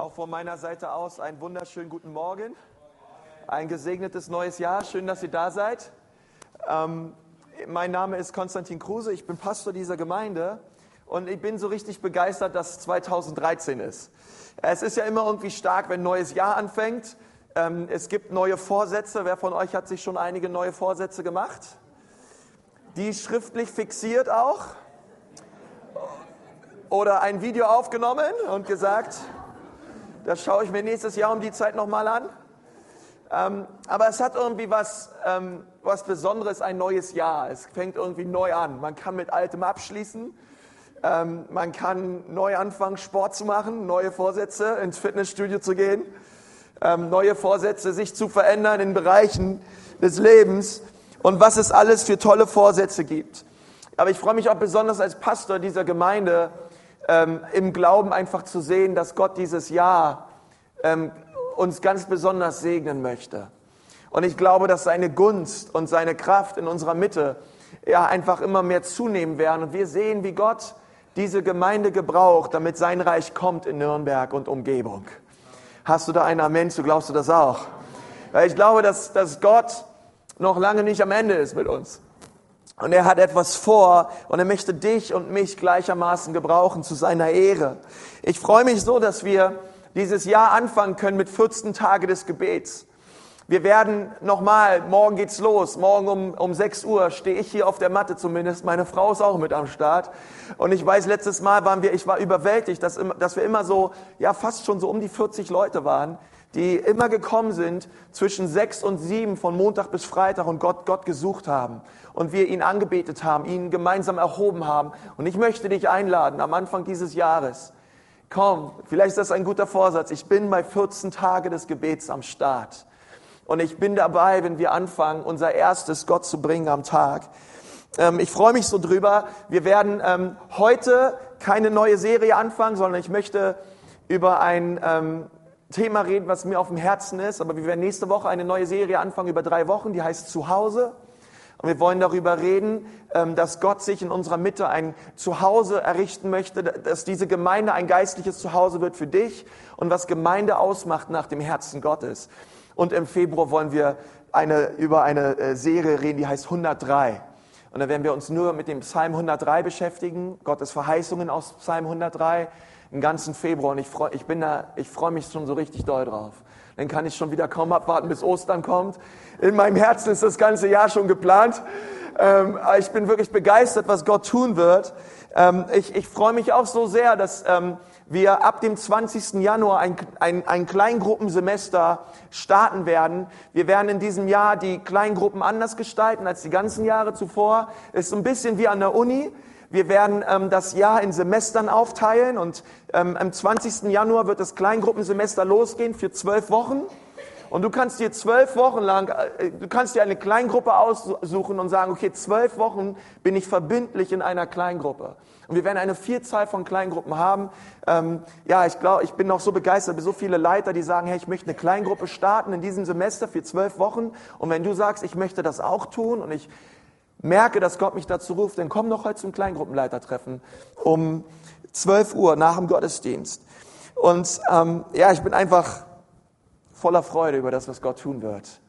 Auch von meiner Seite aus einen wunderschönen guten Morgen. Ein gesegnetes neues Jahr. Schön, dass ihr da seid. Ähm, mein Name ist Konstantin Kruse. Ich bin Pastor dieser Gemeinde. Und ich bin so richtig begeistert, dass 2013 ist. Es ist ja immer irgendwie stark, wenn ein neues Jahr anfängt. Ähm, es gibt neue Vorsätze. Wer von euch hat sich schon einige neue Vorsätze gemacht? Die schriftlich fixiert auch? Oder ein Video aufgenommen und gesagt, das schaue ich mir nächstes Jahr um die Zeit nochmal an. Ähm, aber es hat irgendwie was, ähm, was Besonderes, ein neues Jahr. Es fängt irgendwie neu an. Man kann mit Altem abschließen. Ähm, man kann neu anfangen, Sport zu machen, neue Vorsätze, ins Fitnessstudio zu gehen, ähm, neue Vorsätze, sich zu verändern in Bereichen des Lebens und was es alles für tolle Vorsätze gibt. Aber ich freue mich auch besonders als Pastor dieser Gemeinde, ähm, im Glauben einfach zu sehen, dass Gott dieses Jahr ähm, uns ganz besonders segnen möchte. Und ich glaube, dass seine Gunst und seine Kraft in unserer Mitte ja einfach immer mehr zunehmen werden. Und wir sehen, wie Gott diese Gemeinde gebraucht, damit sein Reich kommt in Nürnberg und Umgebung. Hast du da ein Amen zu? Glaubst du das auch? Weil ich glaube, dass, dass Gott noch lange nicht am Ende ist mit uns. Und er hat etwas vor und er möchte dich und mich gleichermaßen gebrauchen zu seiner Ehre. Ich freue mich so, dass wir dieses Jahr anfangen können mit 14 Tage des Gebets. Wir werden nochmal, morgen geht's los, morgen um, um 6 Uhr stehe ich hier auf der Matte zumindest, meine Frau ist auch mit am Start. Und ich weiß, letztes Mal waren wir, ich war überwältigt, dass, dass wir immer so, ja fast schon so um die 40 Leute waren, die immer gekommen sind zwischen sechs und sieben von Montag bis Freitag und Gott, Gott gesucht haben und wir ihn angebetet haben, ihn gemeinsam erhoben haben. Und ich möchte dich einladen am Anfang dieses Jahres. Komm, vielleicht ist das ein guter Vorsatz. Ich bin bei 14 Tage des Gebets am Start. Und ich bin dabei, wenn wir anfangen, unser erstes Gott zu bringen am Tag. Ähm, ich freue mich so drüber. Wir werden ähm, heute keine neue Serie anfangen, sondern ich möchte über ein ähm, Thema reden, was mir auf dem Herzen ist. Aber wir werden nächste Woche eine neue Serie anfangen über drei Wochen, die heißt Zuhause. Und wir wollen darüber reden, ähm, dass Gott sich in unserer Mitte ein Zuhause errichten möchte, dass diese Gemeinde ein geistliches Zuhause wird für dich und was Gemeinde ausmacht nach dem Herzen Gottes. Und im Februar wollen wir eine, über eine äh, Serie reden, die heißt 103. Und dann werden wir uns nur mit dem Psalm 103 beschäftigen, Gottes Verheißungen aus Psalm 103 im ganzen Februar und ich freue ich bin da, ich freue mich schon so richtig doll drauf. Dann kann ich schon wieder kaum abwarten, bis Ostern kommt. In meinem Herzen ist das ganze Jahr schon geplant. Ähm, ich bin wirklich begeistert, was Gott tun wird. Ähm, ich, ich freue mich auch so sehr, dass ähm, wir ab dem 20. Januar ein, ein, ein Kleingruppensemester starten werden. Wir werden in diesem Jahr die Kleingruppen anders gestalten als die ganzen Jahre zuvor. Es ist so ein bisschen wie an der Uni. Wir werden ähm, das Jahr in Semestern aufteilen und ähm, am 20. Januar wird das Kleingruppensemester losgehen für zwölf Wochen. Und du kannst dir zwölf Wochen lang, äh, du kannst dir eine Kleingruppe aussuchen und sagen, okay, zwölf Wochen bin ich verbindlich in einer Kleingruppe. Und wir werden eine Vielzahl von Kleingruppen haben. Ähm, ja, ich glaube, ich bin noch so begeistert, so viele Leiter, die sagen, hey, ich möchte eine Kleingruppe starten in diesem Semester für zwölf Wochen. Und wenn du sagst, ich möchte das auch tun und ich merke, dass Gott mich dazu ruft, dann komm doch heute zum Kleingruppenleitertreffen um 12 Uhr nach dem Gottesdienst. Und ähm, ja, ich bin einfach voller Freude über das, was Gott tun wird.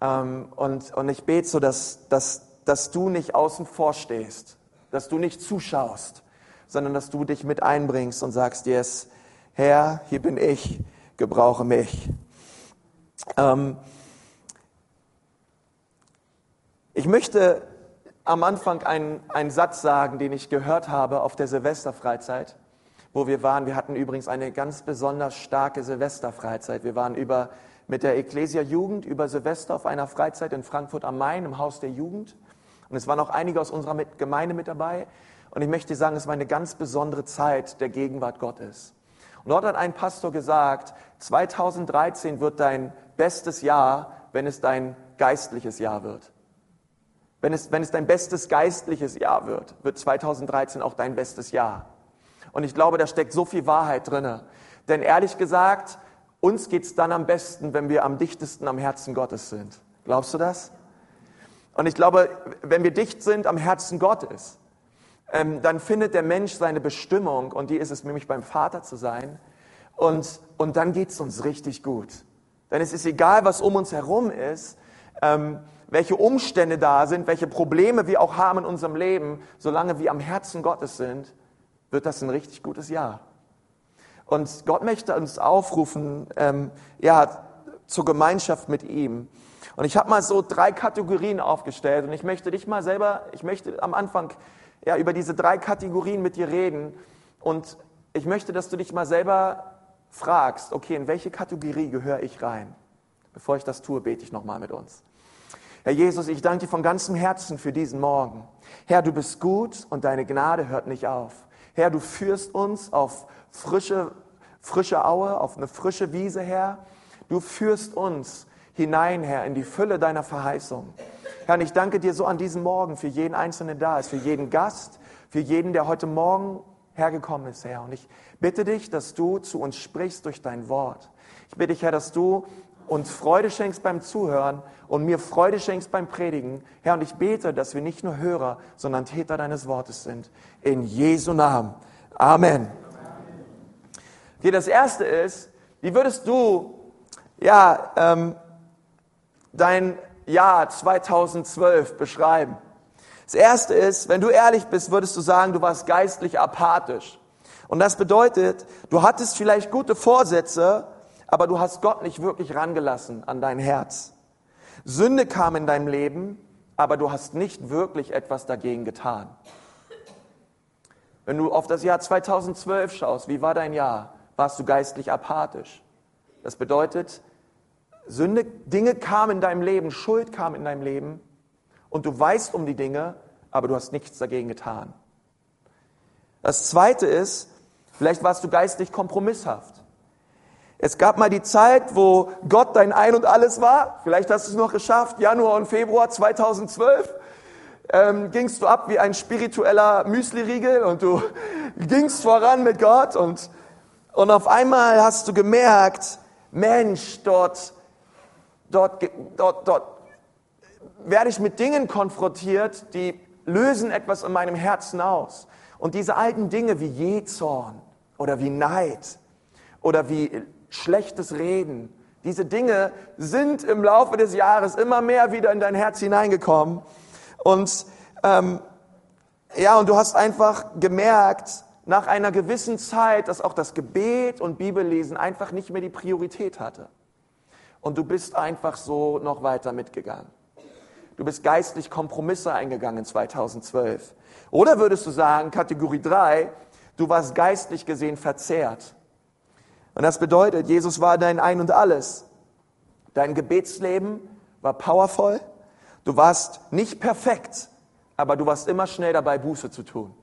Ähm, und, und ich bete so, dass, dass, dass du nicht außen vor stehst, dass du nicht zuschaust, sondern dass du dich mit einbringst und sagst, yes, Herr, hier bin ich, gebrauche mich. Ähm, ich möchte am Anfang einen, einen Satz sagen, den ich gehört habe auf der Silvesterfreizeit, wo wir waren. Wir hatten übrigens eine ganz besonders starke Silvesterfreizeit. Wir waren über, mit der Ecclesia Jugend über Silvester auf einer Freizeit in Frankfurt am Main im Haus der Jugend. Und es waren auch einige aus unserer Gemeinde mit dabei. Und ich möchte sagen, es war eine ganz besondere Zeit der Gegenwart Gottes. Und dort hat ein Pastor gesagt, 2013 wird dein bestes Jahr, wenn es dein geistliches Jahr wird. Wenn es, wenn es dein bestes geistliches Jahr wird, wird 2013 auch dein bestes Jahr. Und ich glaube, da steckt so viel Wahrheit drinne. Denn ehrlich gesagt, uns geht's dann am besten, wenn wir am dichtesten am Herzen Gottes sind. Glaubst du das? Und ich glaube, wenn wir dicht sind am Herzen Gottes, ähm, dann findet der Mensch seine Bestimmung und die ist es nämlich beim Vater zu sein. Und, und dann geht es uns richtig gut. Denn es ist egal, was um uns herum ist, ähm, welche Umstände da sind, welche Probleme wir auch haben in unserem Leben, solange wir am Herzen Gottes sind, wird das ein richtig gutes Jahr. Und Gott möchte uns aufrufen, ähm, ja, zur Gemeinschaft mit ihm. Und ich habe mal so drei Kategorien aufgestellt und ich möchte dich mal selber, ich möchte am Anfang ja über diese drei Kategorien mit dir reden und ich möchte, dass du dich mal selber fragst, okay, in welche Kategorie gehöre ich rein? Bevor ich das tue, bete ich nochmal mit uns. Herr Jesus, ich danke dir von ganzem Herzen für diesen Morgen. Herr, du bist gut und deine Gnade hört nicht auf. Herr, du führst uns auf frische, frische Aue, auf eine frische Wiese, Herr. Du führst uns hinein, Herr, in die Fülle deiner Verheißung. Herr, und ich danke dir so an diesem Morgen für jeden Einzelnen, da ist, für jeden Gast, für jeden, der heute Morgen hergekommen ist, Herr. Und ich bitte dich, dass du zu uns sprichst durch dein Wort. Ich bitte dich, Herr, dass du uns Freude schenkst beim Zuhören und mir Freude schenkst beim Predigen. Herr, und ich bete, dass wir nicht nur Hörer, sondern Täter deines Wortes sind. In Jesu Namen. Amen. Okay, das erste ist, wie würdest du, ja, ähm, dein Jahr 2012 beschreiben? Das erste ist, wenn du ehrlich bist, würdest du sagen, du warst geistlich apathisch. Und das bedeutet, du hattest vielleicht gute Vorsätze, aber du hast Gott nicht wirklich rangelassen an dein Herz. Sünde kam in deinem Leben, aber du hast nicht wirklich etwas dagegen getan. Wenn du auf das Jahr 2012 schaust, wie war dein Jahr? Warst du geistlich apathisch? Das bedeutet, Sünde, Dinge kamen in deinem Leben, Schuld kam in deinem Leben und du weißt um die Dinge, aber du hast nichts dagegen getan. Das zweite ist, vielleicht warst du geistlich kompromisshaft. Es gab mal die Zeit, wo Gott dein Ein und Alles war. Vielleicht hast du es noch geschafft. Januar und Februar 2012 ähm, gingst du ab wie ein spiritueller Müsliriegel und du gingst voran mit Gott und, und auf einmal hast du gemerkt, Mensch, dort, dort, dort, dort werde ich mit Dingen konfrontiert, die lösen etwas in meinem Herzen aus. Und diese alten Dinge wie Jezorn oder wie Neid oder wie schlechtes Reden. Diese Dinge sind im Laufe des Jahres immer mehr wieder in dein Herz hineingekommen. Und ähm, ja, und du hast einfach gemerkt, nach einer gewissen Zeit, dass auch das Gebet und Bibellesen einfach nicht mehr die Priorität hatte. Und du bist einfach so noch weiter mitgegangen. Du bist geistlich Kompromisse eingegangen 2012. Oder würdest du sagen, Kategorie 3, du warst geistlich gesehen verzerrt. Und das bedeutet, Jesus war dein Ein und alles. Dein Gebetsleben war powerful. Du warst nicht perfekt, aber du warst immer schnell dabei, Buße zu tun.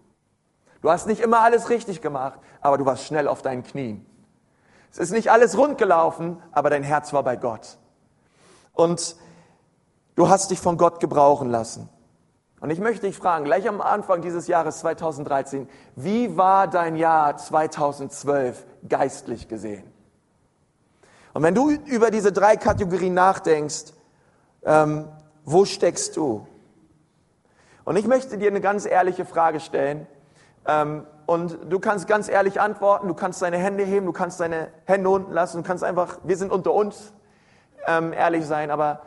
Du hast nicht immer alles richtig gemacht, aber du warst schnell auf deinen Knien. Es ist nicht alles rund gelaufen, aber dein Herz war bei Gott. Und du hast dich von Gott gebrauchen lassen. Und ich möchte dich fragen, gleich am Anfang dieses Jahres 2013, wie war dein Jahr 2012 geistlich gesehen? Und wenn du über diese drei Kategorien nachdenkst, ähm, wo steckst du? Und ich möchte dir eine ganz ehrliche Frage stellen. Ähm, und du kannst ganz ehrlich antworten, du kannst deine Hände heben, du kannst deine Hände unten lassen, du kannst einfach, wir sind unter uns, ähm, ehrlich sein, aber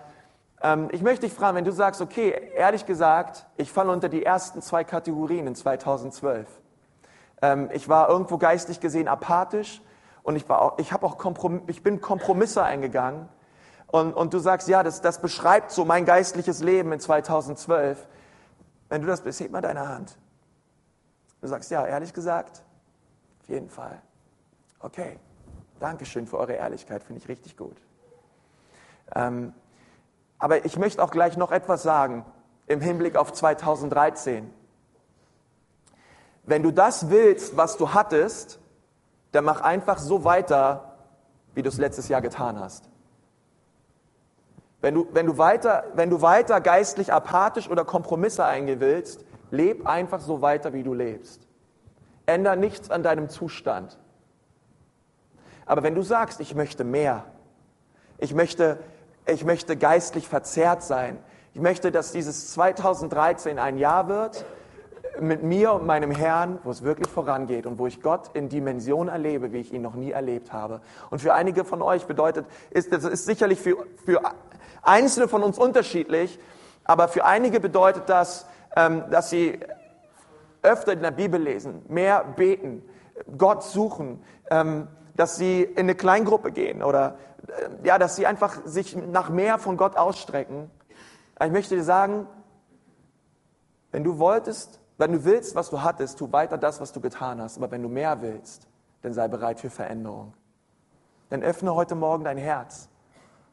ähm, ich möchte dich fragen, wenn du sagst, okay, ehrlich gesagt, ich falle unter die ersten zwei Kategorien in 2012. Ähm, ich war irgendwo geistig gesehen apathisch und ich, war auch, ich, auch Komprom ich bin Kompromisse eingegangen. Und, und du sagst, ja, das, das beschreibt so mein geistliches Leben in 2012. Wenn du das bist, heb mal deine Hand. Du sagst, ja, ehrlich gesagt, auf jeden Fall. Okay, Dankeschön für eure Ehrlichkeit, finde ich richtig gut. Ähm, aber ich möchte auch gleich noch etwas sagen im Hinblick auf 2013. Wenn du das willst, was du hattest, dann mach einfach so weiter, wie du es letztes Jahr getan hast. Wenn du, wenn du, weiter, wenn du weiter geistlich apathisch oder Kompromisse eingehen willst, leb einfach so weiter, wie du lebst. Änder nichts an deinem Zustand. Aber wenn du sagst, ich möchte mehr, ich möchte ich möchte geistlich verzerrt sein. Ich möchte, dass dieses 2013 ein Jahr wird, mit mir und meinem Herrn, wo es wirklich vorangeht und wo ich Gott in Dimensionen erlebe, wie ich ihn noch nie erlebt habe. Und für einige von euch bedeutet, ist, das ist sicherlich für, für Einzelne von uns unterschiedlich, aber für einige bedeutet das, dass sie öfter in der Bibel lesen, mehr beten, Gott suchen, ähm, dass sie in eine Kleingruppe gehen oder äh, ja, dass sie einfach sich nach mehr von Gott ausstrecken. Ich möchte dir sagen, wenn du wolltest, wenn du willst, was du hattest, tu weiter das, was du getan hast. Aber wenn du mehr willst, dann sei bereit für Veränderung. Dann öffne heute Morgen dein Herz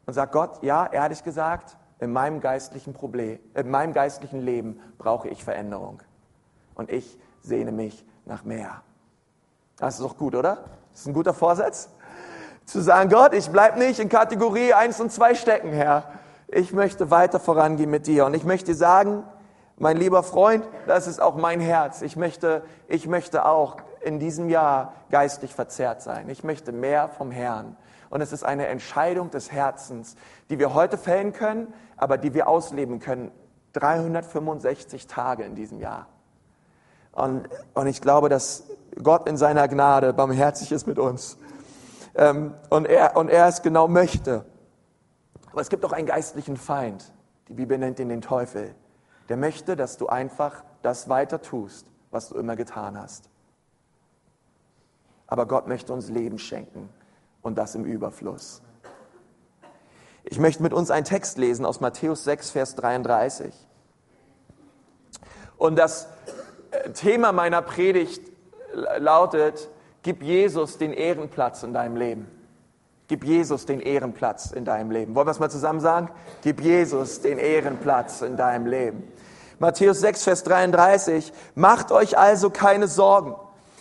und sag Gott, ja, ehrlich gesagt, in meinem geistlichen Problem, in meinem geistlichen Leben brauche ich Veränderung. Und ich sehne mich nach mehr. Das ist doch gut, oder? Das ist ein guter Vorsatz. Zu sagen, Gott, ich bleib nicht in Kategorie 1 und 2 stecken, Herr. Ich möchte weiter vorangehen mit dir. Und ich möchte sagen, mein lieber Freund, das ist auch mein Herz. Ich möchte, ich möchte auch in diesem Jahr geistlich verzerrt sein. Ich möchte mehr vom Herrn. Und es ist eine Entscheidung des Herzens, die wir heute fällen können, aber die wir ausleben können. 365 Tage in diesem Jahr. Und, und ich glaube, dass Gott in seiner Gnade barmherzig ist mit uns. Ähm, und, er, und er es genau möchte. Aber es gibt auch einen geistlichen Feind. Die Bibel nennt ihn den Teufel der möchte, dass du einfach das weiter tust, was du immer getan hast. Aber Gott möchte uns Leben schenken und das im Überfluss. Ich möchte mit uns einen Text lesen aus Matthäus 6, Vers 33. Und das äh, Thema meiner Predigt lautet, gib Jesus den Ehrenplatz in deinem Leben. Gib Jesus den Ehrenplatz in deinem Leben. Wollen wir es mal zusammen sagen? Gib Jesus den Ehrenplatz in deinem Leben. Matthäus 6, Vers 33. Macht euch also keine Sorgen.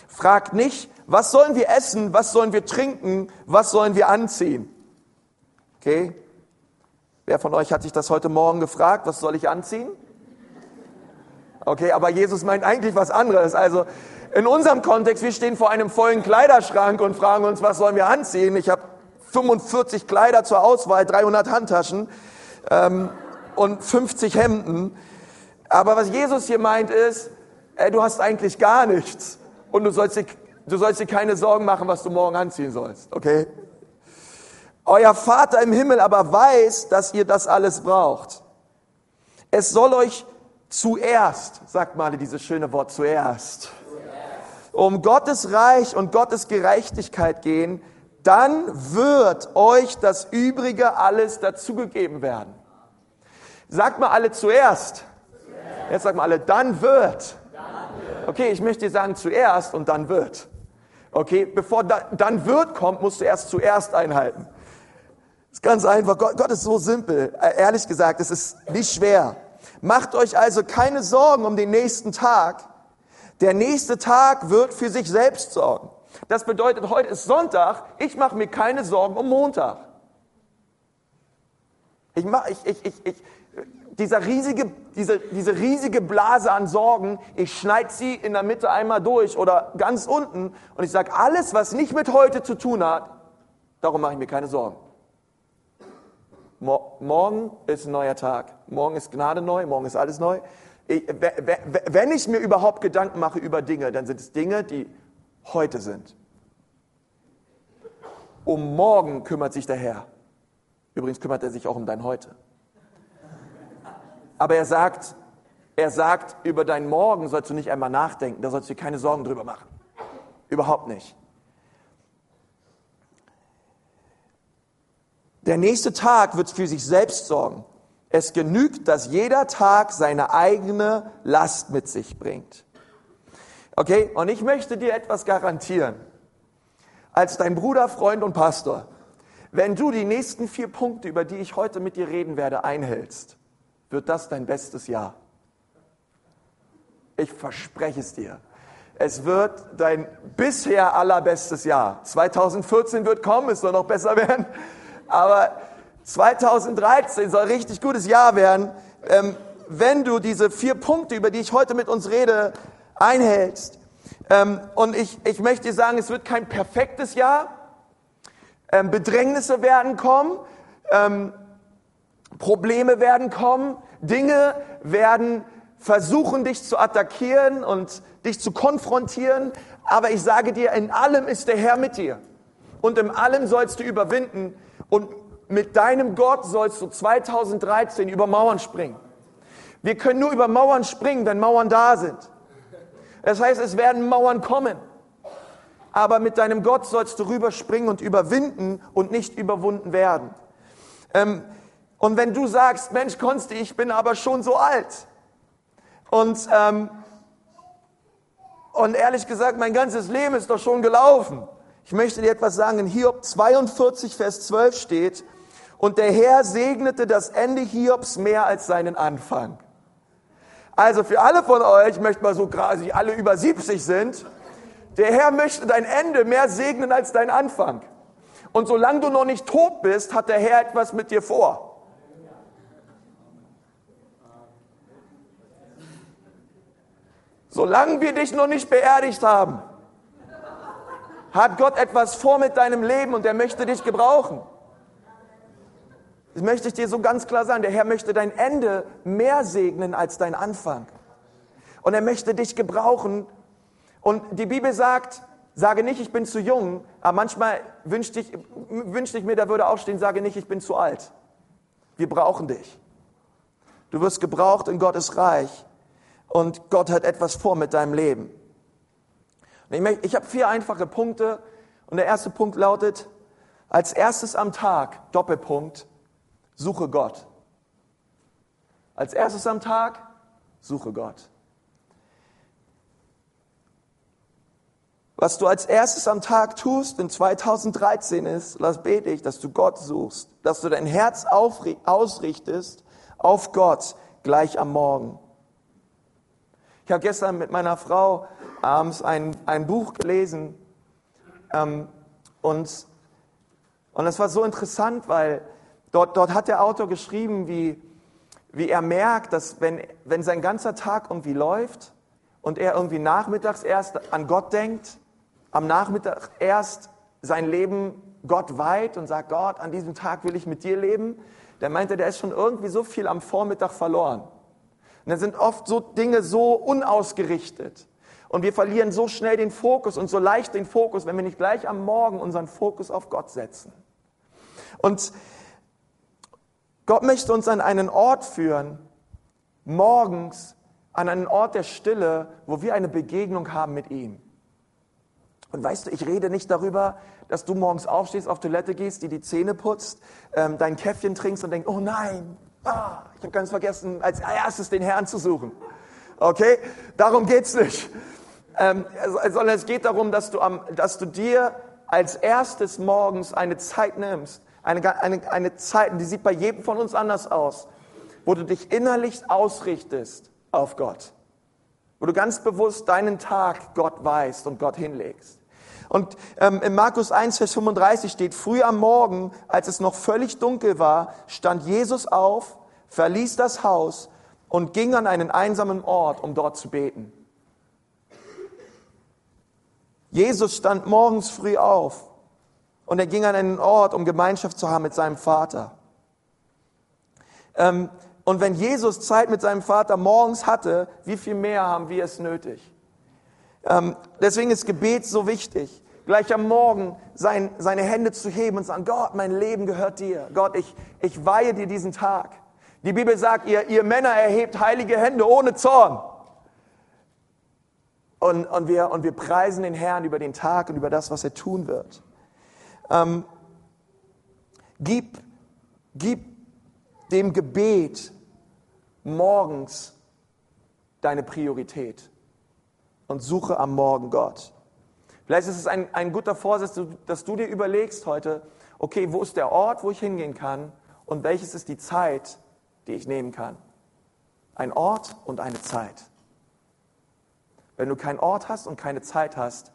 Fragt nicht, was sollen wir essen, was sollen wir trinken, was sollen wir anziehen? Okay? Wer von euch hat sich das heute Morgen gefragt, was soll ich anziehen? Okay, aber Jesus meint eigentlich was anderes. Also in unserem Kontext, wir stehen vor einem vollen Kleiderschrank und fragen uns, was sollen wir anziehen? Ich habe 45 Kleider zur Auswahl, 300 Handtaschen ähm, und 50 Hemden. Aber was Jesus hier meint ist, ey, du hast eigentlich gar nichts und du sollst, dir, du sollst dir keine Sorgen machen, was du morgen anziehen sollst, okay? Euer Vater im Himmel aber weiß, dass ihr das alles braucht. Es soll euch zuerst, sagt mal dieses schöne Wort zuerst, um Gottes Reich und Gottes Gerechtigkeit gehen, dann wird euch das Übrige alles dazugegeben werden. Sagt mal alle zuerst. Jetzt sagen wir alle, dann wird. Okay, ich möchte dir sagen, zuerst und dann wird. Okay, bevor da, dann wird kommt, musst du erst zuerst einhalten. Ist ganz einfach. Gott, Gott ist so simpel. Äh, ehrlich gesagt, es ist nicht schwer. Macht euch also keine Sorgen um den nächsten Tag. Der nächste Tag wird für sich selbst sorgen. Das bedeutet, heute ist Sonntag. Ich mache mir keine Sorgen um Montag. Ich, mach, ich, ich, ich, ich, dieser riesige, diese, diese riesige Blase an Sorgen, ich schneide sie in der Mitte einmal durch oder ganz unten und ich sage, alles, was nicht mit heute zu tun hat, darum mache ich mir keine Sorgen. Morgen ist ein neuer Tag. Morgen ist Gnade neu, morgen ist alles neu. Ich, wenn ich mir überhaupt Gedanken mache über Dinge, dann sind es Dinge, die heute sind. Um morgen kümmert sich der Herr. Übrigens kümmert er sich auch um dein Heute. Aber er sagt, er sagt, über dein Morgen sollst du nicht einmal nachdenken, da sollst du dir keine Sorgen drüber machen. Überhaupt nicht. Der nächste Tag wird für sich selbst sorgen. Es genügt, dass jeder Tag seine eigene Last mit sich bringt. Okay, und ich möchte dir etwas garantieren. Als dein Bruder, Freund und Pastor, wenn du die nächsten vier Punkte, über die ich heute mit dir reden werde, einhältst, wird das dein bestes Jahr. Ich verspreche es dir. Es wird dein bisher allerbestes Jahr. 2014 wird kommen, es soll noch besser werden. Aber 2013 soll richtig gutes Jahr werden, ähm, wenn du diese vier Punkte, über die ich heute mit uns rede, einhältst. Ähm, und ich, ich möchte dir sagen, es wird kein perfektes Jahr. Ähm, Bedrängnisse werden kommen. Probleme werden kommen, Dinge werden versuchen dich zu attackieren und dich zu konfrontieren, aber ich sage dir, in allem ist der Herr mit dir. Und in allem sollst du überwinden und mit deinem Gott sollst du 2013 über Mauern springen. Wir können nur über Mauern springen, wenn Mauern da sind. Das heißt, es werden Mauern kommen. Aber mit deinem Gott sollst du rüberspringen und überwinden und nicht überwunden werden. Ähm, und wenn du sagst, Mensch, Konsti, ich bin aber schon so alt. Und, ähm, und ehrlich gesagt, mein ganzes Leben ist doch schon gelaufen. Ich möchte dir etwas sagen. In Hiob 42, Vers 12 steht, und der Herr segnete das Ende Hiobs mehr als seinen Anfang. Also für alle von euch, ich möchte mal so quasi alle über 70 sind, der Herr möchte dein Ende mehr segnen als dein Anfang. Und solange du noch nicht tot bist, hat der Herr etwas mit dir vor. Solange wir dich noch nicht beerdigt haben, hat Gott etwas vor mit deinem Leben und er möchte dich gebrauchen. Das möchte ich dir so ganz klar sagen. Der Herr möchte dein Ende mehr segnen als dein Anfang. Und er möchte dich gebrauchen. Und die Bibel sagt, sage nicht, ich bin zu jung, aber manchmal wünschte ich, wünschte ich mir, da würde auch stehen, sage nicht, ich bin zu alt. Wir brauchen dich. Du wirst gebraucht in Gottes Reich und Gott hat etwas vor mit deinem Leben. Ich, ich habe vier einfache Punkte und der erste Punkt lautet, als erstes am Tag, Doppelpunkt, suche Gott. Als erstes am Tag, suche Gott. Was du als erstes am Tag tust in 2013 ist, das bete ich, dass du Gott suchst, dass du dein Herz ausrichtest auf Gott gleich am Morgen. Ich habe gestern mit meiner Frau abends ein, ein Buch gelesen ähm, und, und es war so interessant, weil dort, dort hat der Autor geschrieben, wie, wie er merkt, dass wenn, wenn sein ganzer Tag irgendwie läuft und er irgendwie nachmittags erst an Gott denkt, am Nachmittag erst sein Leben Gott weiht und sagt, Gott, an diesem Tag will ich mit dir leben, dann meinte, der ist schon irgendwie so viel am Vormittag verloren. Und dann sind oft so Dinge so unausgerichtet. Und wir verlieren so schnell den Fokus und so leicht den Fokus, wenn wir nicht gleich am Morgen unseren Fokus auf Gott setzen. Und Gott möchte uns an einen Ort führen, morgens, an einen Ort der Stille, wo wir eine Begegnung haben mit ihm. Und weißt du, ich rede nicht darüber, dass du morgens aufstehst, auf Toilette gehst, die die Zähne putzt, ähm, dein Käffchen trinkst und denkst, oh nein, ah, ich habe ganz vergessen, als erstes den Herrn zu suchen. Okay? Darum geht's nicht. Ähm, sondern es geht darum, dass du, am, dass du dir als erstes morgens eine Zeit nimmst. Eine, eine, eine Zeit, die sieht bei jedem von uns anders aus, wo du dich innerlich ausrichtest auf Gott. Wo du ganz bewusst deinen Tag Gott weißt und Gott hinlegst. Und ähm, in Markus 1, Vers 35 steht, früh am Morgen, als es noch völlig dunkel war, stand Jesus auf, verließ das Haus und ging an einen einsamen Ort, um dort zu beten. Jesus stand morgens früh auf und er ging an einen Ort, um Gemeinschaft zu haben mit seinem Vater. Ähm, und wenn Jesus Zeit mit seinem Vater morgens hatte, wie viel mehr haben wir es nötig? Ähm, deswegen ist Gebet so wichtig. Gleich am Morgen sein, seine Hände zu heben und sagen, Gott, mein Leben gehört dir. Gott, ich, ich weihe dir diesen Tag. Die Bibel sagt, ihr, ihr Männer erhebt heilige Hände ohne Zorn. Und, und, wir, und wir preisen den Herrn über den Tag und über das, was er tun wird. Ähm, gib, gib dem Gebet morgens deine Priorität und suche am Morgen Gott. Vielleicht ist es ein, ein guter Vorsatz, dass du dir überlegst heute, okay, wo ist der Ort, wo ich hingehen kann und welches ist die Zeit, die ich nehmen kann. Ein Ort und eine Zeit. Wenn du keinen Ort hast und keine Zeit hast,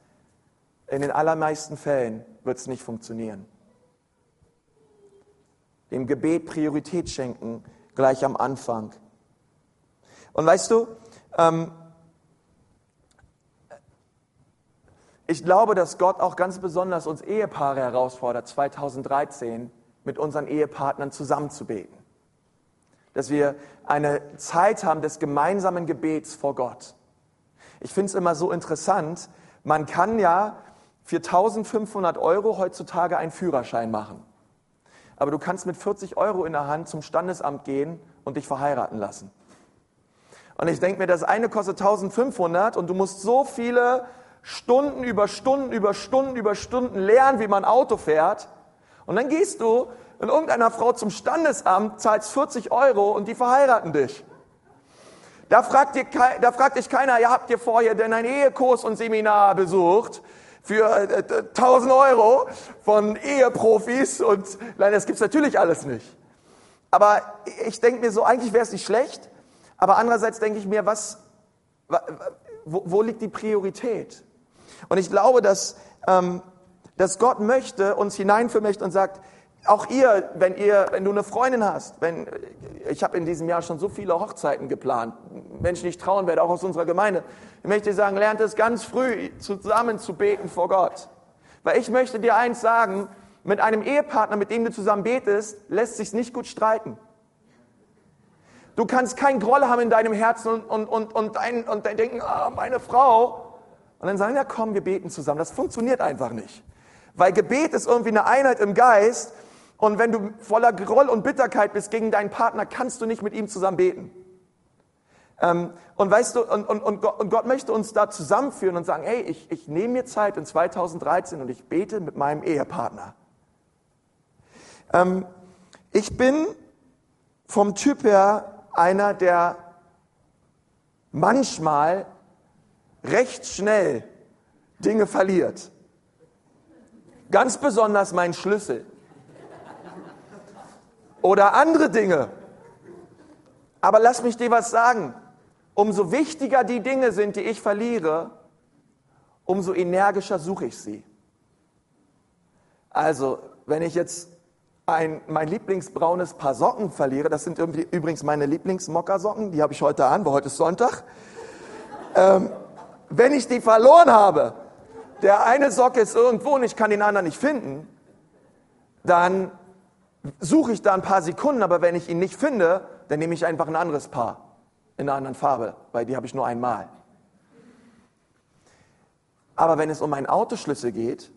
in den allermeisten Fällen wird es nicht funktionieren. Dem Gebet Priorität schenken, gleich am Anfang. Und weißt du, ähm, Ich glaube, dass Gott auch ganz besonders uns Ehepaare herausfordert, 2013 mit unseren Ehepartnern zusammenzubeten. dass wir eine Zeit haben des gemeinsamen Gebets vor Gott. Ich finde es immer so interessant, man kann ja für 1500 Euro heutzutage einen Führerschein machen. Aber du kannst mit 40 Euro in der Hand zum Standesamt gehen und dich verheiraten lassen. Und ich denke mir, das eine kostet 1500 und du musst so viele Stunden über Stunden über Stunden über Stunden lernen, wie man Auto fährt. Und dann gehst du in irgendeiner Frau zum Standesamt, zahlst 40 Euro und die verheiraten dich. Da fragt, dir, da fragt dich keiner, ja, habt ihr vorher denn ein Ehekurs und Seminar besucht? für äh, 1000 Euro von Eheprofis und nein, das gibt's natürlich alles nicht. Aber ich denke mir so, eigentlich wäre es nicht schlecht, aber andererseits denke ich mir, was, wo, wo liegt die Priorität? Und ich glaube, dass, ähm, dass Gott möchte, uns hineinführen möchte und sagt, auch ihr, wenn ihr, wenn du eine Freundin hast, wenn, ich habe in diesem Jahr schon so viele Hochzeiten geplant, Menschen, die ich trauen werde, auch aus unserer Gemeinde. Ich möchte sagen, lernt es ganz früh zusammen zu beten vor Gott. Weil ich möchte dir eins sagen, mit einem Ehepartner, mit dem du zusammen betest, lässt sich nicht gut streiten. Du kannst keinen Groll haben in deinem Herzen und, und, und, und, ein, und denken, ah, meine Frau, und dann sagen, ja komm, wir beten zusammen. Das funktioniert einfach nicht. Weil Gebet ist irgendwie eine Einheit im Geist. Und wenn du voller Groll und Bitterkeit bist gegen deinen Partner, kannst du nicht mit ihm zusammen beten. Ähm, und weißt du, und, und, und, Gott, und Gott möchte uns da zusammenführen und sagen, hey, ich, ich nehme mir Zeit in 2013 und ich bete mit meinem Ehepartner. Ähm, ich bin vom Typ her einer, der manchmal recht schnell Dinge verliert. Ganz besonders mein Schlüssel. Oder andere Dinge. Aber lass mich dir was sagen. Umso wichtiger die Dinge sind, die ich verliere, umso energischer suche ich sie. Also, wenn ich jetzt ein, mein lieblingsbraunes Paar Socken verliere, das sind übrigens meine Lieblingsmockersocken, die habe ich heute an, weil heute ist Sonntag. Ähm, wenn ich die verloren habe, der eine Socke ist irgendwo und ich kann den anderen nicht finden, dann suche ich da ein paar Sekunden, aber wenn ich ihn nicht finde, dann nehme ich einfach ein anderes Paar in einer anderen Farbe, weil die habe ich nur einmal. Aber wenn es um einen Autoschlüssel geht,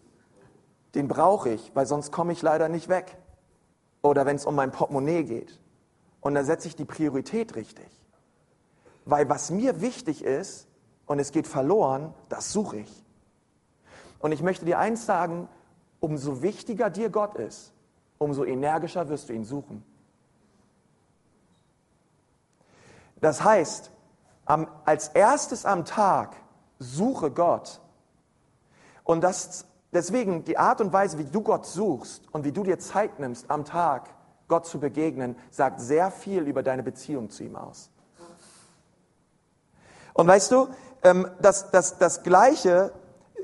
den brauche ich, weil sonst komme ich leider nicht weg. Oder wenn es um mein Portemonnaie geht. Und da setze ich die Priorität richtig. Weil was mir wichtig ist, und es geht verloren, das suche ich. Und ich möchte dir eins sagen, umso wichtiger dir Gott ist, umso energischer wirst du ihn suchen. Das heißt, als erstes am Tag suche Gott. Und das, deswegen die Art und Weise, wie du Gott suchst und wie du dir Zeit nimmst am Tag, Gott zu begegnen, sagt sehr viel über deine Beziehung zu ihm aus. Und weißt du, ähm, das, das, das Gleiche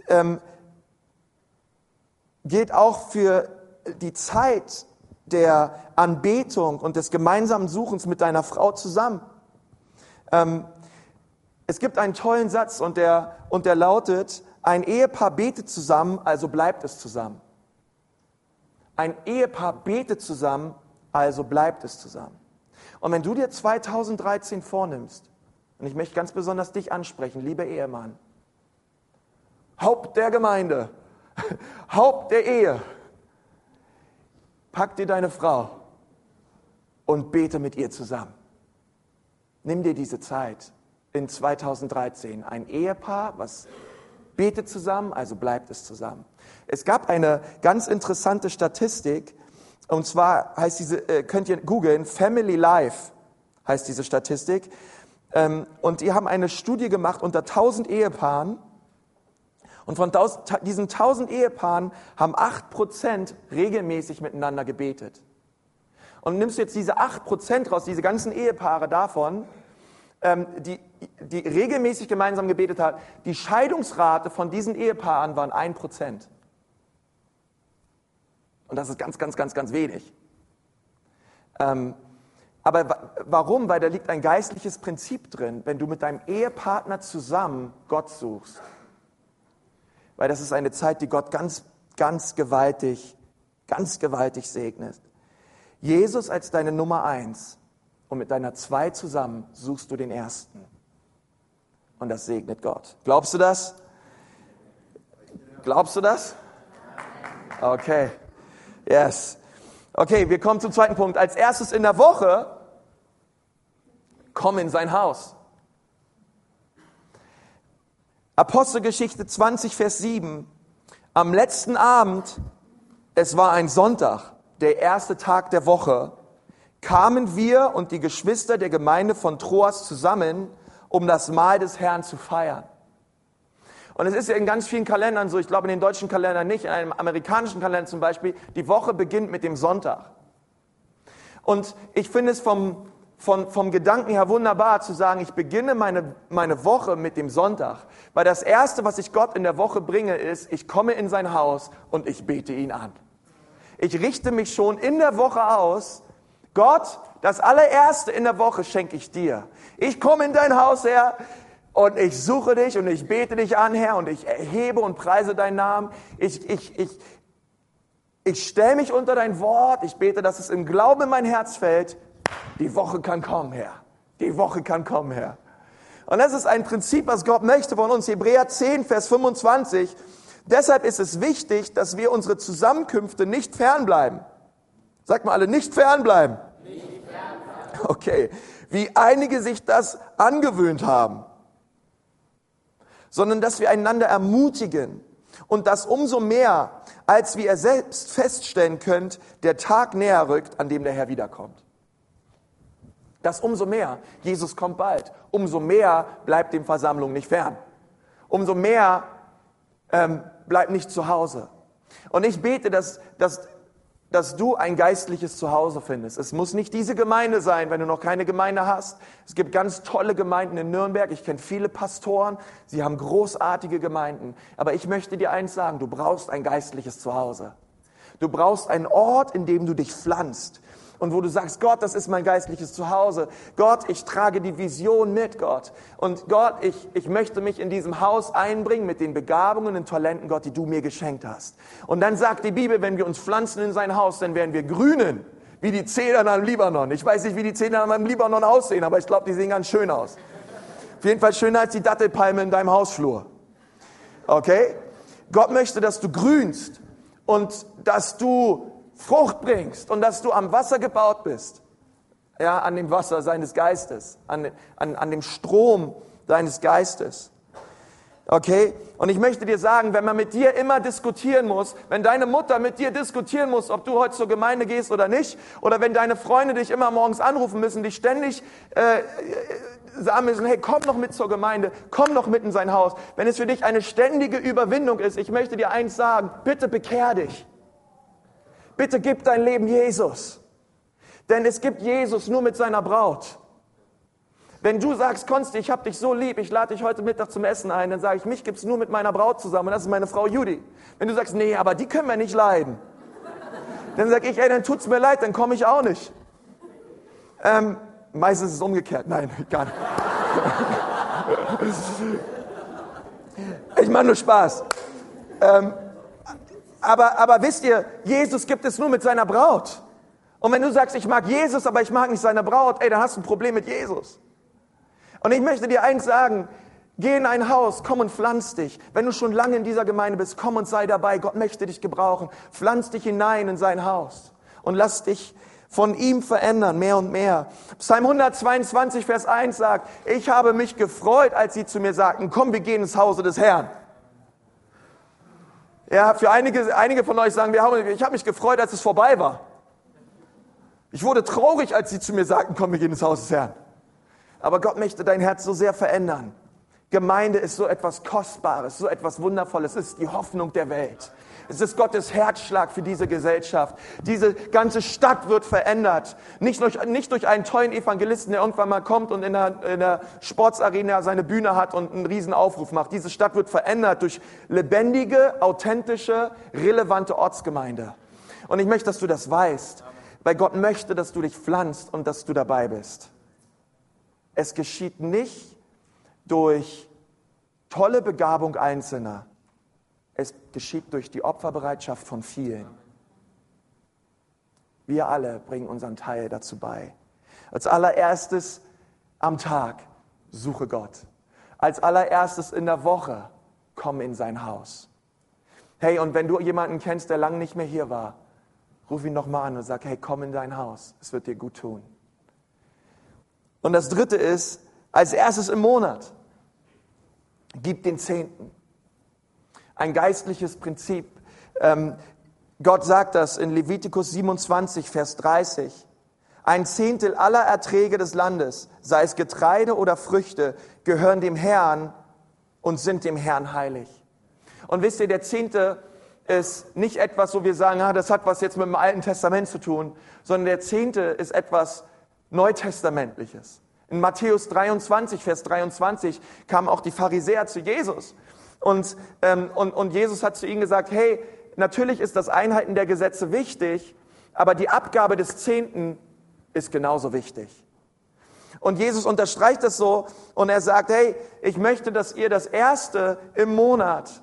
ähm, gilt auch für die Zeit der Anbetung und des gemeinsamen Suchens mit deiner Frau zusammen. Ähm, es gibt einen tollen Satz und der, und der lautet, ein Ehepaar betet zusammen, also bleibt es zusammen. Ein Ehepaar betet zusammen, also bleibt es zusammen. Und wenn du dir 2013 vornimmst, und ich möchte ganz besonders dich ansprechen, lieber Ehemann. Haupt der Gemeinde, Haupt der Ehe. Pack dir deine Frau und bete mit ihr zusammen. Nimm dir diese Zeit in 2013. Ein Ehepaar, was betet zusammen, also bleibt es zusammen. Es gab eine ganz interessante Statistik, und zwar heißt diese, äh, könnt ihr googeln, Family Life heißt diese Statistik. Ähm, und die haben eine Studie gemacht unter 1000 Ehepaaren. Und von diesen 1000 Ehepaaren haben 8% regelmäßig miteinander gebetet. Und nimmst du jetzt diese 8% raus, diese ganzen Ehepaare davon, ähm, die, die regelmäßig gemeinsam gebetet haben, die Scheidungsrate von diesen Ehepaaren waren 1%. Und das ist ganz, ganz, ganz, ganz wenig. Ähm, aber warum? Weil da liegt ein geistliches Prinzip drin, wenn du mit deinem Ehepartner zusammen Gott suchst. Weil das ist eine Zeit, die Gott ganz, ganz gewaltig, ganz gewaltig segnet. Jesus als deine Nummer eins und mit deiner zwei zusammen suchst du den ersten. Und das segnet Gott. Glaubst du das? Glaubst du das? Okay. Yes. Okay, wir kommen zum zweiten Punkt. Als erstes in der Woche, komm in sein Haus. Apostelgeschichte 20, Vers 7. Am letzten Abend, es war ein Sonntag, der erste Tag der Woche, kamen wir und die Geschwister der Gemeinde von Troas zusammen, um das Mahl des Herrn zu feiern. Und es ist ja in ganz vielen Kalendern so, ich glaube in den deutschen Kalendern nicht, in einem amerikanischen Kalender zum Beispiel, die Woche beginnt mit dem Sonntag. Und ich finde es vom, vom, vom Gedanken her wunderbar zu sagen, ich beginne meine, meine Woche mit dem Sonntag. Weil das Erste, was ich Gott in der Woche bringe, ist, ich komme in sein Haus und ich bete ihn an. Ich richte mich schon in der Woche aus, Gott, das allererste in der Woche schenke ich dir. Ich komme in dein Haus, Herr, und ich suche dich und ich bete dich an, Herr, und ich erhebe und preise deinen Namen. Ich, ich, ich, ich stelle mich unter dein Wort. Ich bete, dass es im Glauben in mein Herz fällt. Die Woche kann kommen, Herr. Die Woche kann kommen, Herr. Und das ist ein Prinzip, was Gott möchte von uns. Hebräer 10, Vers 25. Deshalb ist es wichtig, dass wir unsere Zusammenkünfte nicht fernbleiben. Sagt mal alle, nicht fernbleiben. Nicht fernbleiben. Okay. Wie einige sich das angewöhnt haben. Sondern dass wir einander ermutigen. Und das umso mehr, als wie ihr selbst feststellen könnt, der Tag näher rückt, an dem der Herr wiederkommt. Das umso mehr. Jesus kommt bald. Umso mehr bleibt dem Versammlung nicht fern. Umso mehr ähm, bleibt nicht zu Hause. Und ich bete, dass, dass dass du ein geistliches Zuhause findest. Es muss nicht diese Gemeinde sein, wenn du noch keine Gemeinde hast. Es gibt ganz tolle Gemeinden in Nürnberg. Ich kenne viele Pastoren. Sie haben großartige Gemeinden. Aber ich möchte dir eins sagen, du brauchst ein geistliches Zuhause. Du brauchst einen Ort, in dem du dich pflanzt, und wo du sagst, Gott, das ist mein geistliches Zuhause. Gott, ich trage die Vision mit, Gott. Und Gott, ich, ich möchte mich in diesem Haus einbringen mit den Begabungen und Talenten, Gott, die du mir geschenkt hast. Und dann sagt die Bibel, wenn wir uns pflanzen in sein Haus, dann werden wir grünen, wie die Zedern am Libanon. Ich weiß nicht, wie die Zedern am Libanon aussehen, aber ich glaube, die sehen ganz schön aus. Auf jeden Fall schöner als die Dattelpalme in deinem Hausflur. Okay? Gott möchte, dass du grünst und dass du Frucht bringst und dass du am Wasser gebaut bist. Ja, an dem Wasser seines Geistes, an, an, an dem Strom deines Geistes. Okay? Und ich möchte dir sagen, wenn man mit dir immer diskutieren muss, wenn deine Mutter mit dir diskutieren muss, ob du heute zur Gemeinde gehst oder nicht, oder wenn deine Freunde dich immer morgens anrufen müssen, dich ständig äh, sagen müssen, hey, komm noch mit zur Gemeinde, komm noch mit in sein Haus. Wenn es für dich eine ständige Überwindung ist, ich möchte dir eins sagen, bitte bekehr dich. Bitte gib dein Leben Jesus. Denn es gibt Jesus nur mit seiner Braut. Wenn du sagst, Konsti, ich hab dich so lieb, ich lade dich heute Mittag zum Essen ein, dann sage ich, mich gibt's nur mit meiner Braut zusammen und das ist meine Frau Judy. Wenn du sagst, nee, aber die können wir nicht leiden, dann sage ich, ey, dann tut's mir leid, dann komme ich auch nicht. Ähm, meistens ist es umgekehrt. Nein, gar nicht. ich mache nur Spaß. Ähm, aber, aber wisst ihr, Jesus gibt es nur mit seiner Braut. Und wenn du sagst, ich mag Jesus, aber ich mag nicht seine Braut, ey, dann hast du ein Problem mit Jesus. Und ich möchte dir eins sagen, geh in ein Haus, komm und pflanz dich. Wenn du schon lange in dieser Gemeinde bist, komm und sei dabei. Gott möchte dich gebrauchen. Pflanz dich hinein in sein Haus und lass dich von ihm verändern, mehr und mehr. Psalm 122, Vers 1 sagt, ich habe mich gefreut, als sie zu mir sagten, komm, wir gehen ins Hause des Herrn. Ja, für einige, einige von euch sagen, wir haben, ich habe mich gefreut, als es vorbei war. Ich wurde traurig, als sie zu mir sagten, komm, wir gehen ins Haus des Herrn. Aber Gott möchte dein Herz so sehr verändern. Gemeinde ist so etwas Kostbares, so etwas Wundervolles. Es ist die Hoffnung der Welt. Es ist Gottes Herzschlag für diese Gesellschaft. Diese ganze Stadt wird verändert. Nicht durch, nicht durch einen tollen Evangelisten, der irgendwann mal kommt und in der, in der Sportsarena seine Bühne hat und einen riesen Aufruf macht. Diese Stadt wird verändert durch lebendige, authentische, relevante Ortsgemeinde. Und ich möchte, dass du das weißt, weil Gott möchte, dass du dich pflanzt und dass du dabei bist. Es geschieht nicht durch tolle Begabung Einzelner, es geschieht durch die Opferbereitschaft von vielen. Wir alle bringen unseren Teil dazu bei. Als allererstes am Tag suche Gott. Als allererstes in der Woche komm in sein Haus. Hey, und wenn du jemanden kennst, der lange nicht mehr hier war, ruf ihn nochmal an und sag, hey, komm in dein Haus. Es wird dir gut tun. Und das dritte ist, als erstes im Monat, gib den Zehnten. Ein geistliches Prinzip. Ähm, Gott sagt das in Levitikus 27, Vers 30. Ein Zehntel aller Erträge des Landes, sei es Getreide oder Früchte, gehören dem Herrn und sind dem Herrn heilig. Und wisst ihr, der Zehnte ist nicht etwas, wo wir sagen, ah, das hat was jetzt mit dem Alten Testament zu tun, sondern der Zehnte ist etwas Neutestamentliches. In Matthäus 23, Vers 23 kamen auch die Pharisäer zu Jesus. Und, ähm, und, und Jesus hat zu ihnen gesagt, hey, natürlich ist das Einhalten der Gesetze wichtig, aber die Abgabe des Zehnten ist genauso wichtig. Und Jesus unterstreicht das so und er sagt, hey, ich möchte, dass ihr das Erste im Monat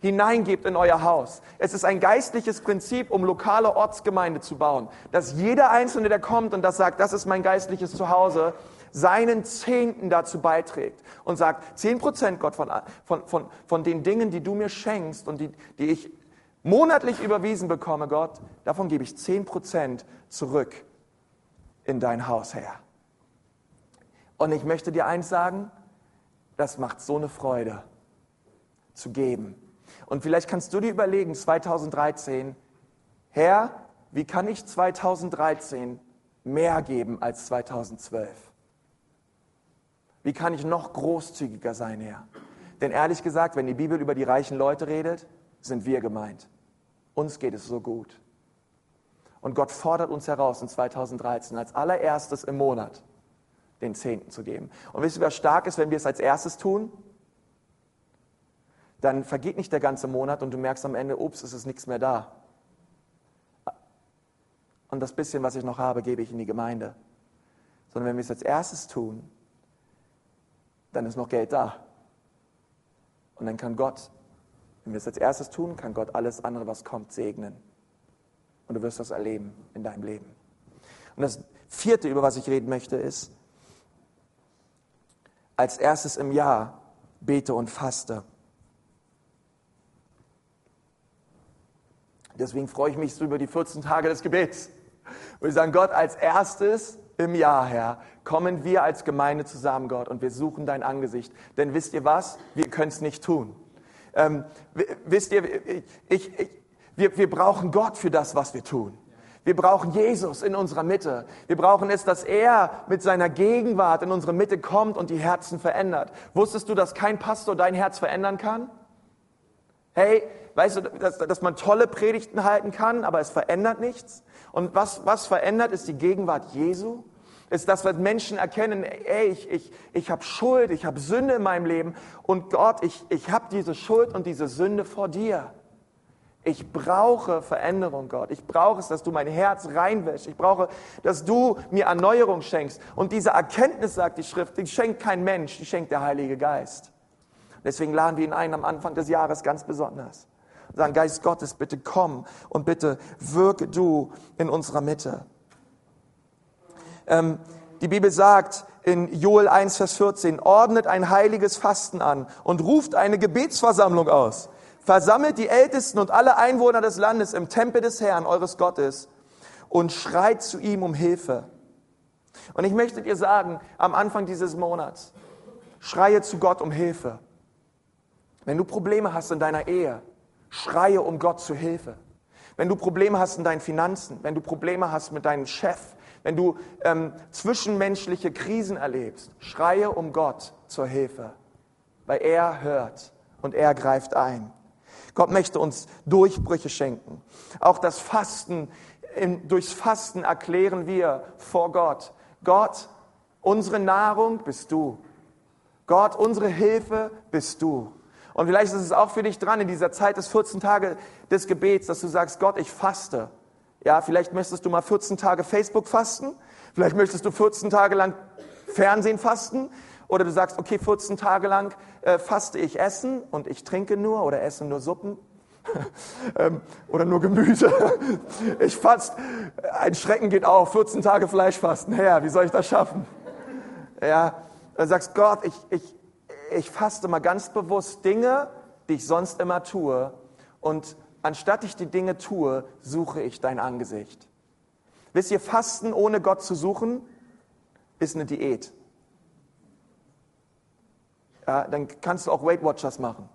hineingebt in euer Haus. Es ist ein geistliches Prinzip, um lokale Ortsgemeinde zu bauen, dass jeder Einzelne, der kommt und das sagt, das ist mein geistliches Zuhause, seinen Zehnten dazu beiträgt und sagt, zehn Prozent Gott von, von, von, von den Dingen, die du mir schenkst und die, die ich monatlich überwiesen bekomme, Gott, davon gebe ich zehn Prozent zurück in dein Haus, Herr. Und ich möchte dir eins sagen, das macht so eine Freude zu geben. Und vielleicht kannst du dir überlegen, 2013, Herr, wie kann ich 2013 mehr geben als 2012? Wie kann ich noch großzügiger sein, Herr? Denn ehrlich gesagt, wenn die Bibel über die reichen Leute redet, sind wir gemeint. Uns geht es so gut. Und Gott fordert uns heraus in 2013 als allererstes im Monat den Zehnten zu geben. Und wisst ihr, was stark ist, wenn wir es als erstes tun? Dann vergeht nicht der ganze Monat und du merkst am Ende, ups, es ist nichts mehr da. Und das bisschen, was ich noch habe, gebe ich in die Gemeinde. Sondern wenn wir es als erstes tun, dann ist noch Geld da. Und dann kann Gott, wenn wir es als erstes tun, kann Gott alles andere, was kommt, segnen. Und du wirst das erleben in deinem Leben. Und das vierte, über was ich reden möchte, ist, als erstes im Jahr bete und faste. Deswegen freue ich mich so über die 14 Tage des Gebets. Und wir sagen, Gott, als erstes im Jahr, Herr, kommen wir als Gemeinde zusammen, Gott, und wir suchen dein Angesicht. Denn wisst ihr was? Wir können es nicht tun. Ähm, wisst ihr, ich, ich, wir, wir brauchen Gott für das, was wir tun. Wir brauchen Jesus in unserer Mitte. Wir brauchen es, dass er mit seiner Gegenwart in unsere Mitte kommt und die Herzen verändert. Wusstest du, dass kein Pastor dein Herz verändern kann? Hey, weißt du, dass, dass man tolle Predigten halten kann, aber es verändert nichts? Und was, was verändert, ist die Gegenwart Jesu? Ist das, was Menschen erkennen, ey, ich, ich, ich habe Schuld, ich habe Sünde in meinem Leben und Gott, ich, ich habe diese Schuld und diese Sünde vor dir. Ich brauche Veränderung, Gott. Ich brauche es, dass du mein Herz reinwäschst. Ich brauche, dass du mir Erneuerung schenkst. Und diese Erkenntnis, sagt die Schrift, die schenkt kein Mensch, die schenkt der Heilige Geist. Deswegen laden wir ihn ein am Anfang des Jahres ganz besonders. Sagen, Geist Gottes, bitte komm und bitte wirke du in unserer Mitte. Ähm, die Bibel sagt in Joel 1, Vers 14, ordnet ein heiliges Fasten an und ruft eine Gebetsversammlung aus Versammelt die Ältesten und alle Einwohner des Landes im Tempel des Herrn, eures Gottes, und schreit zu ihm um Hilfe. Und ich möchte dir sagen, am Anfang dieses Monats, schreie zu Gott um Hilfe. Wenn du Probleme hast in deiner Ehe, schreie um Gott zu Hilfe. Wenn du Probleme hast in deinen Finanzen, wenn du Probleme hast mit deinem Chef, wenn du ähm, zwischenmenschliche Krisen erlebst, schreie um Gott zur Hilfe, weil er hört und er greift ein. Gott möchte uns Durchbrüche schenken. Auch das Fasten, durchs Fasten erklären wir vor Gott, Gott, unsere Nahrung bist du. Gott, unsere Hilfe bist du. Und vielleicht ist es auch für dich dran in dieser Zeit des 14 Tage des Gebets, dass du sagst, Gott, ich faste. Ja, vielleicht möchtest du mal 14 Tage Facebook fasten. Vielleicht möchtest du 14 Tage lang Fernsehen fasten. Oder du sagst, okay, 14 Tage lang äh, faste ich Essen und ich trinke nur oder esse nur Suppen. ähm, oder nur Gemüse. Ich fast, ein Schrecken geht auf, 14 Tage Fleischfasten. Herr, wie soll ich das schaffen? Ja, dann sagst Gott, ich, ich, ich faste mal ganz bewusst Dinge, die ich sonst immer tue. Und anstatt ich die Dinge tue, suche ich dein Angesicht. Wisst ihr, Fasten ohne Gott zu suchen, ist eine Diät. Ja, dann kannst du auch Weight Watchers machen.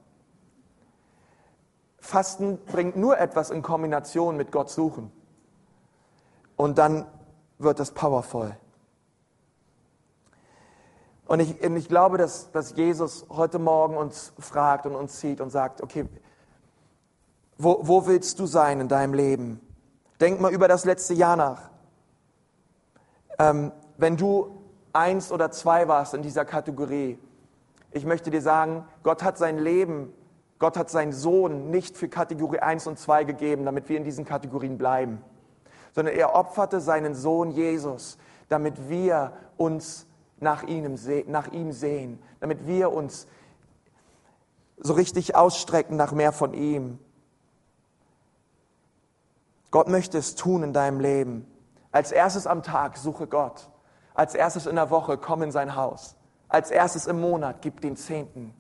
Fasten bringt nur etwas in Kombination mit Gott suchen. Und dann wird es powerful. Und ich, und ich glaube, dass, dass Jesus heute Morgen uns fragt und uns sieht und sagt, okay, wo, wo willst du sein in deinem Leben? Denk mal über das letzte Jahr nach. Ähm, wenn du eins oder zwei warst in dieser Kategorie, ich möchte dir sagen, Gott hat sein Leben, Gott hat seinen Sohn nicht für Kategorie 1 und 2 gegeben, damit wir in diesen Kategorien bleiben, sondern er opferte seinen Sohn Jesus, damit wir uns nach ihm, nach ihm sehen, damit wir uns so richtig ausstrecken nach mehr von ihm. Gott möchte es tun in deinem Leben. Als erstes am Tag suche Gott. Als erstes in der Woche komm in sein Haus. Als erstes im Monat gib den Zehnten.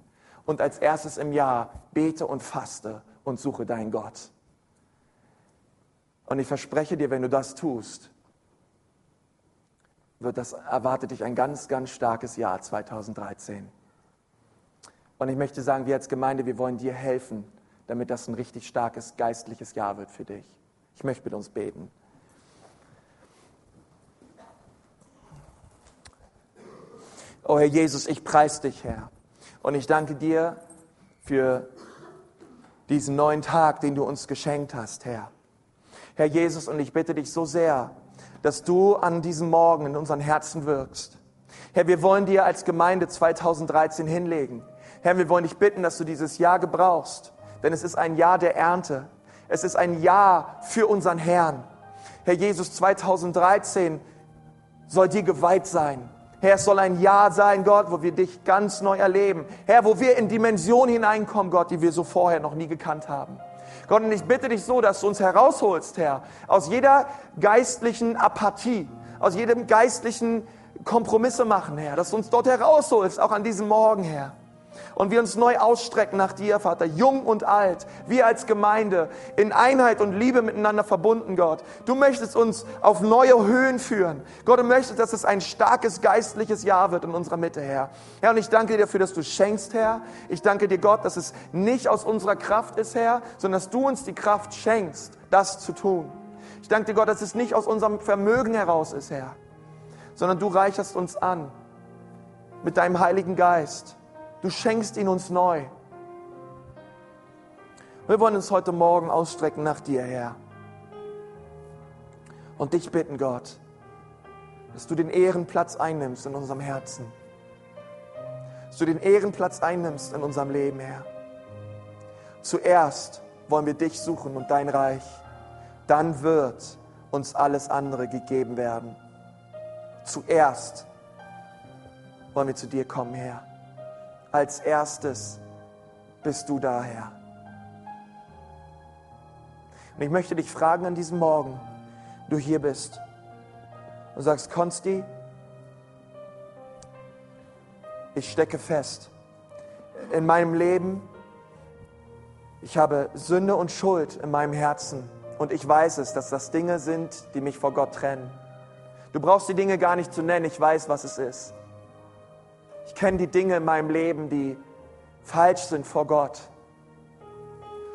Und als erstes im Jahr bete und faste und suche deinen Gott. Und ich verspreche dir, wenn du das tust, wird das, erwartet dich ein ganz, ganz starkes Jahr 2013. Und ich möchte sagen, wir als Gemeinde, wir wollen dir helfen, damit das ein richtig starkes geistliches Jahr wird für dich. Ich möchte mit uns beten. Oh Herr Jesus, ich preise dich, Herr. Und ich danke dir für diesen neuen Tag, den du uns geschenkt hast, Herr. Herr Jesus, und ich bitte dich so sehr, dass du an diesem Morgen in unseren Herzen wirkst. Herr, wir wollen dir als Gemeinde 2013 hinlegen. Herr, wir wollen dich bitten, dass du dieses Jahr gebrauchst, denn es ist ein Jahr der Ernte. Es ist ein Jahr für unseren Herrn. Herr Jesus, 2013 soll dir geweiht sein. Herr, es soll ein Jahr sein, Gott, wo wir dich ganz neu erleben. Herr, wo wir in Dimensionen hineinkommen, Gott, die wir so vorher noch nie gekannt haben. Gott, und ich bitte dich so, dass du uns herausholst, Herr, aus jeder geistlichen Apathie, aus jedem geistlichen Kompromisse machen, Herr, dass du uns dort herausholst, auch an diesem Morgen, Herr und wir uns neu ausstrecken nach dir, Vater, jung und alt, wir als Gemeinde in Einheit und Liebe miteinander verbunden, Gott. Du möchtest uns auf neue Höhen führen. Gott, du möchtest, dass es ein starkes geistliches Jahr wird in unserer Mitte, Herr. Herr, und ich danke dir dafür, dass du schenkst, Herr. Ich danke dir, Gott, dass es nicht aus unserer Kraft ist, Herr, sondern dass du uns die Kraft schenkst, das zu tun. Ich danke dir, Gott, dass es nicht aus unserem Vermögen heraus ist, Herr, sondern du reicherst uns an mit deinem Heiligen Geist. Du schenkst ihn uns neu. Wir wollen uns heute Morgen ausstrecken nach dir, Herr. Und dich bitten, Gott, dass du den Ehrenplatz einnimmst in unserem Herzen. Dass du den Ehrenplatz einnimmst in unserem Leben, Herr. Zuerst wollen wir dich suchen und dein Reich. Dann wird uns alles andere gegeben werden. Zuerst wollen wir zu dir kommen, Herr als erstes bist du da, Herr. Und ich möchte dich fragen an diesem Morgen, du hier bist und sagst, Konsti, ich stecke fest in meinem Leben. Ich habe Sünde und Schuld in meinem Herzen und ich weiß es, dass das Dinge sind, die mich vor Gott trennen. Du brauchst die Dinge gar nicht zu nennen, ich weiß, was es ist. Ich kenne die Dinge in meinem Leben, die falsch sind vor Gott.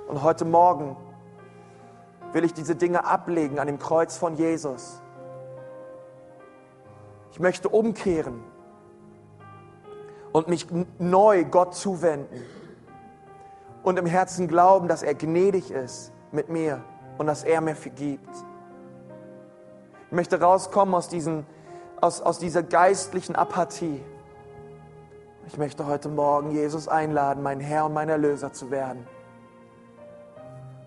Und heute Morgen will ich diese Dinge ablegen an dem Kreuz von Jesus. Ich möchte umkehren und mich neu Gott zuwenden und im Herzen glauben, dass er gnädig ist mit mir und dass er mir vergibt. Ich möchte rauskommen aus, diesen, aus, aus dieser geistlichen Apathie ich möchte heute Morgen Jesus einladen, mein Herr und mein Erlöser zu werden.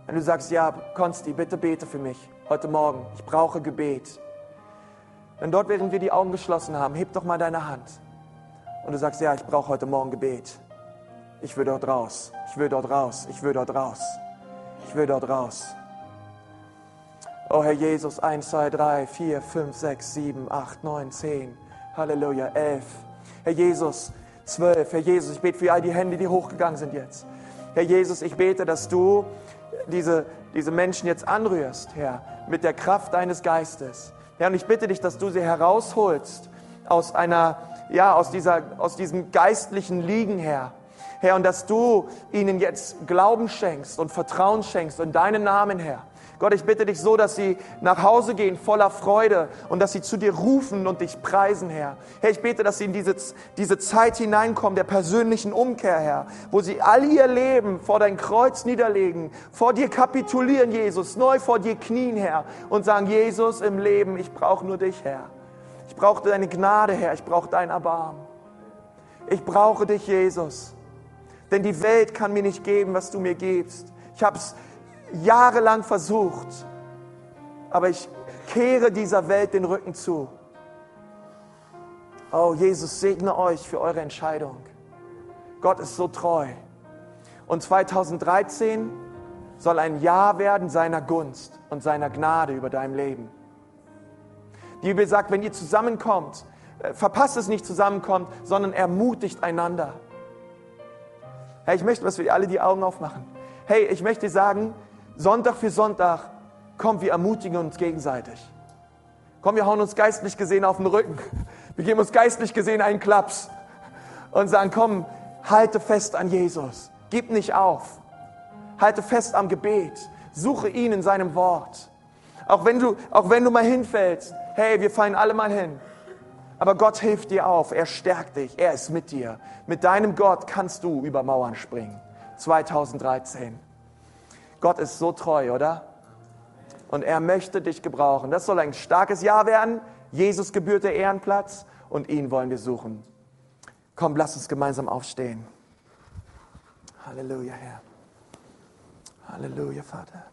Wenn du sagst, ja, Konsti, bitte bete für mich heute Morgen. Ich brauche Gebet. Denn dort, während wir die Augen geschlossen haben, heb doch mal deine Hand. Und du sagst, ja, ich brauche heute Morgen Gebet. Ich will dort raus. Ich will dort raus. Ich will dort raus. Ich will dort raus. Oh Herr Jesus, 1, 2, 3, 4, 5, 6, 7, 8, 9, 10. Halleluja, 11. Herr Jesus, 12. Herr Jesus, ich bete für all die Hände, die hochgegangen sind jetzt. Herr Jesus, ich bete, dass du diese, diese Menschen jetzt anrührst, Herr, mit der Kraft deines Geistes. Herr, und ich bitte dich, dass du sie herausholst aus einer, ja, aus dieser, aus diesem geistlichen Liegen, Herr. Herr, und dass du ihnen jetzt Glauben schenkst und Vertrauen schenkst in deinen Namen, Herr. Gott, ich bitte dich so, dass sie nach Hause gehen voller Freude und dass sie zu dir rufen und dich preisen, Herr. Herr, ich bete, dass sie in diese, diese Zeit hineinkommen der persönlichen Umkehr, Herr, wo sie all ihr Leben vor dein Kreuz niederlegen, vor dir kapitulieren, Jesus, neu vor dir knien, Herr, und sagen, Jesus im Leben, ich brauche nur dich, Herr. Ich brauche deine Gnade, Herr, ich brauche dein Erbarmen. Ich brauche dich, Jesus. Denn die Welt kann mir nicht geben, was du mir gibst. Ich habe es jahrelang versucht, aber ich kehre dieser Welt den Rücken zu. Oh, Jesus, segne euch für eure Entscheidung. Gott ist so treu. Und 2013 soll ein Jahr werden seiner Gunst und seiner Gnade über deinem Leben. Die Bibel sagt, wenn ihr zusammenkommt, äh, verpasst es nicht zusammenkommt, sondern ermutigt einander. Hey, ich möchte, dass wir alle die Augen aufmachen. Hey, ich möchte sagen, Sonntag für Sonntag, komm, wir ermutigen uns gegenseitig. Komm, wir hauen uns geistlich gesehen auf den Rücken. Wir geben uns geistlich gesehen einen Klaps und sagen, komm, halte fest an Jesus. Gib nicht auf. Halte fest am Gebet. Suche ihn in seinem Wort. Auch wenn du, auch wenn du mal hinfällst, hey, wir fallen alle mal hin. Aber Gott hilft dir auf. Er stärkt dich. Er ist mit dir. Mit deinem Gott kannst du über Mauern springen. 2013. Gott ist so treu, oder? Und er möchte dich gebrauchen. Das soll ein starkes Jahr werden. Jesus gebührt der Ehrenplatz und ihn wollen wir suchen. Komm, lass uns gemeinsam aufstehen. Halleluja, Herr. Halleluja, Vater.